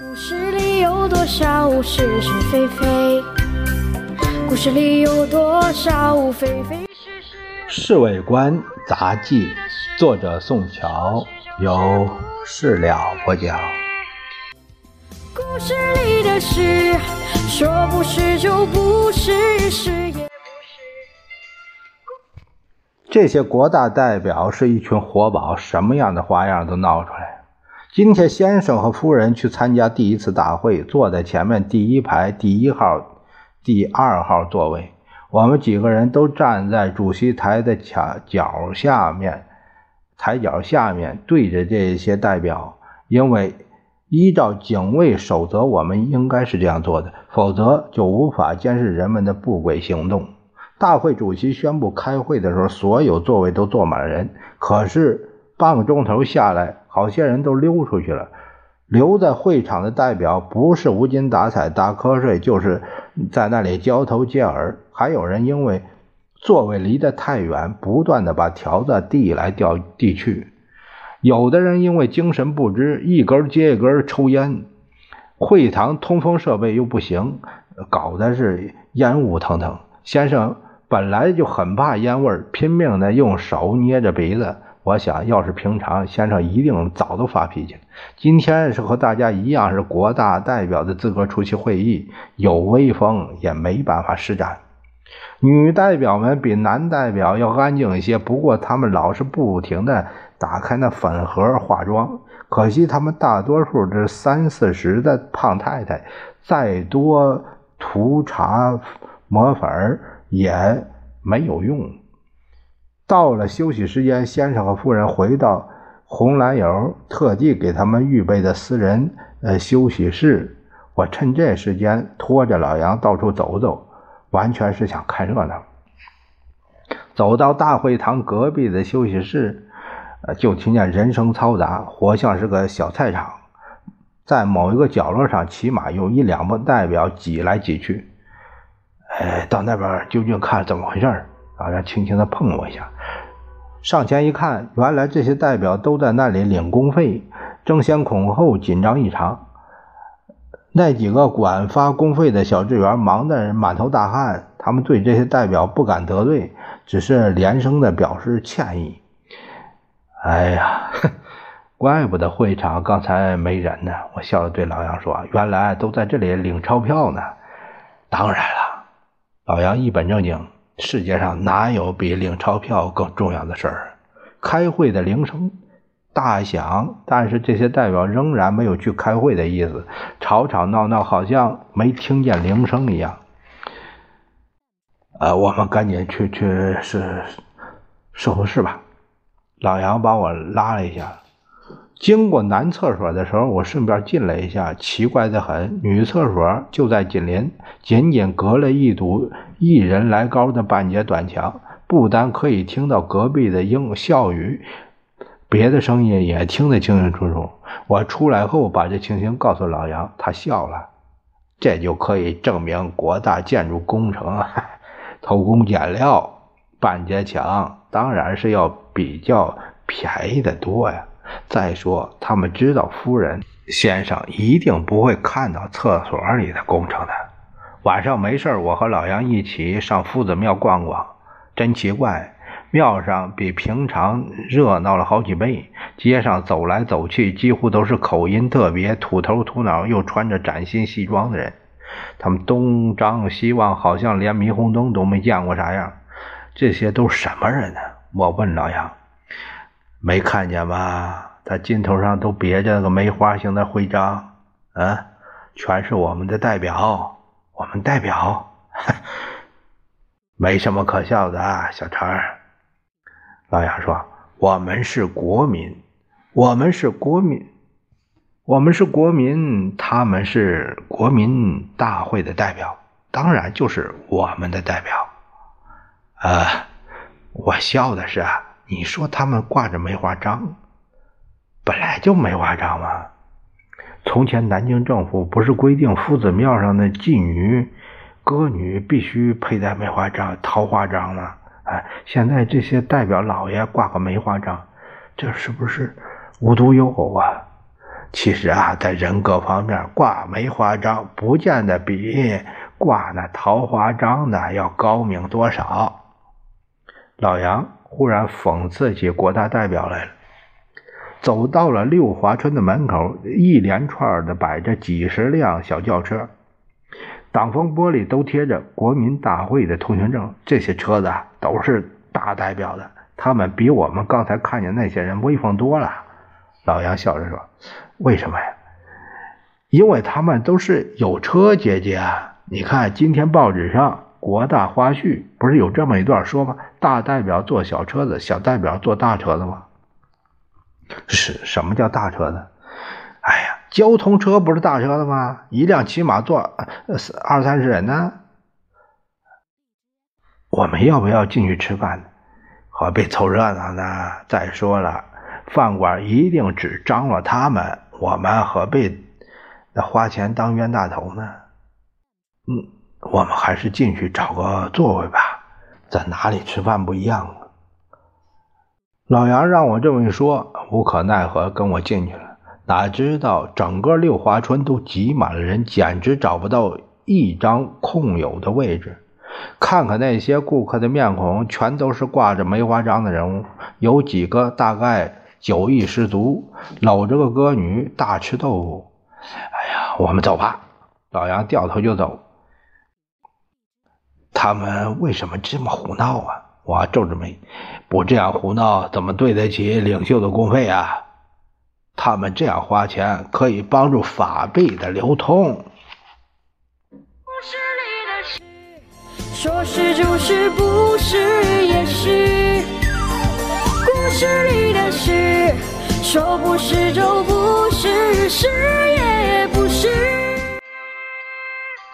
故事里有多少是是非非？故事里有多少非非是是？《侍卫官杂记》，作者宋乔，由事了播讲。故事里的事，说不是就不是，是也不是。这些国大代表是一群活宝，什么样的花样都闹出来。今天先生和夫人去参加第一次大会，坐在前面第一排第一号、第二号座位。我们几个人都站在主席台的墙角下面，台角下面对着这些代表，因为依照警卫守则，我们应该是这样做的，否则就无法监视人们的不轨行动。大会主席宣布开会的时候，所有座位都坐满了人。可是半个钟头下来，好些人都溜出去了。留在会场的代表不是无精打采打瞌睡，就是在那里交头接耳。还有人因为座位离得太远，不断的把条子递来调递去。有的人因为精神不支，一根接一根抽烟。会堂通风设备又不行，搞得是烟雾腾腾。先生本来就很怕烟味儿，拼命的用手捏着鼻子。我想要是平常，先生一定早都发脾气了。今天是和大家一样是国大代表的资格出席会议，有威风也没办法施展。女代表们比男代表要安静一些，不过她们老是不停的打开那粉盒化妆。可惜她们大多数是三四十的胖太太，再多涂茶抹粉也没有用。到了休息时间，先生和夫人回到红蓝友特地给他们预备的私人呃休息室。我趁这时间拖着老杨到处走走，完全是想看热闹。走到大会堂隔壁的休息室，呃，就听见人声嘈杂，活像是个小菜场。在某一个角落上，起码有一两个代表挤来挤去。哎，到那边究竟看怎么回事？老杨轻轻地碰我一下，上前一看，原来这些代表都在那里领工费，争先恐后，紧张异常。那几个管发工费的小职员忙得满头大汗，他们对这些代表不敢得罪，只是连声的表示歉意。哎呀，怪不得会场刚才没人呢！我笑着对老杨说：“原来都在这里领钞票呢。”当然了，老杨一本正经。世界上哪有比领钞票更重要的事儿？开会的铃声大响，但是这些代表仍然没有去开会的意思，吵吵闹闹，好像没听见铃声一样。呃，我们赶紧去去是社会室吧。老杨把我拉了一下。经过男厕所的时候，我顺便进了一下，奇怪的很，女厕所就在紧邻，仅仅隔了一堵一人来高的半截短墙，不但可以听到隔壁的英笑语，别的声音也听得清清楚楚。我出来后把这情形告诉老杨，他笑了，这就可以证明国大建筑工程 偷工减料，半截墙当然是要比较便宜的多呀。再说，他们知道夫人先生一定不会看到厕所里的工程的。晚上没事我和老杨一起上夫子庙逛逛，真奇怪，庙上比平常热闹了好几倍。街上走来走去，几乎都是口音特别、土头土脑又穿着崭新西装的人。他们东张西望，好像连霓虹灯都没见过啥样。这些都什么人呢？我问老杨。没看见吗？他肩头上都别着个梅花形的徽章，啊，全是我们的代表，我们代表，没什么可笑的，小陈。老杨说：“我们是国民，我们是国民，我们是国民，他们是国民大会的代表，当然就是我们的代表。”啊，我笑的是啊。你说他们挂着梅花章，本来就梅花章嘛。从前南京政府不是规定夫子庙上的妓女、歌女必须佩戴梅花章、桃花章吗？哎，现在这些代表老爷挂个梅花章，这是不是无独有偶啊？其实啊，在人格方面，挂梅花章不见得比挂那桃花章的要高明多少。老杨忽然讽刺起国大代表来了，走到了六华村的门口，一连串的摆着几十辆小轿车，挡风玻璃都贴着国民大会的通行证，这些车子都是大代表的，他们比我们刚才看见那些人威风多了。老杨笑着说。为什么呀？因为他们都是有车姐姐啊！你看今天报纸上国大花絮不是有这么一段说吗？大代表坐小车子，小代表坐大车子吗？是什么叫大车子？哎呀，交通车不是大车子吗？一辆起码坐二三十人呢。我们要不要进去吃饭？何必凑热闹呢？再说了，饭馆一定只张罗他们。我们何必那花钱当冤大头呢？嗯，我们还是进去找个座位吧，在哪里吃饭不一样啊老杨让我这么一说，无可奈何跟我进去了。哪知道整个六华村都挤满了人，简直找不到一张空有的位置。看看那些顾客的面孔，全都是挂着梅花章的人物，有几个大概。酒意十足，搂着个歌女大吃豆腐。哎呀，我们走吧。老杨掉头就走。他们为什么这么胡闹啊？我皱着眉，不这样胡闹，怎么对得起领袖的公费啊？他们这样花钱，可以帮助法币的流通。故事里的事说是就是，不是也是。故事里的事，说不是就不是，是也不是。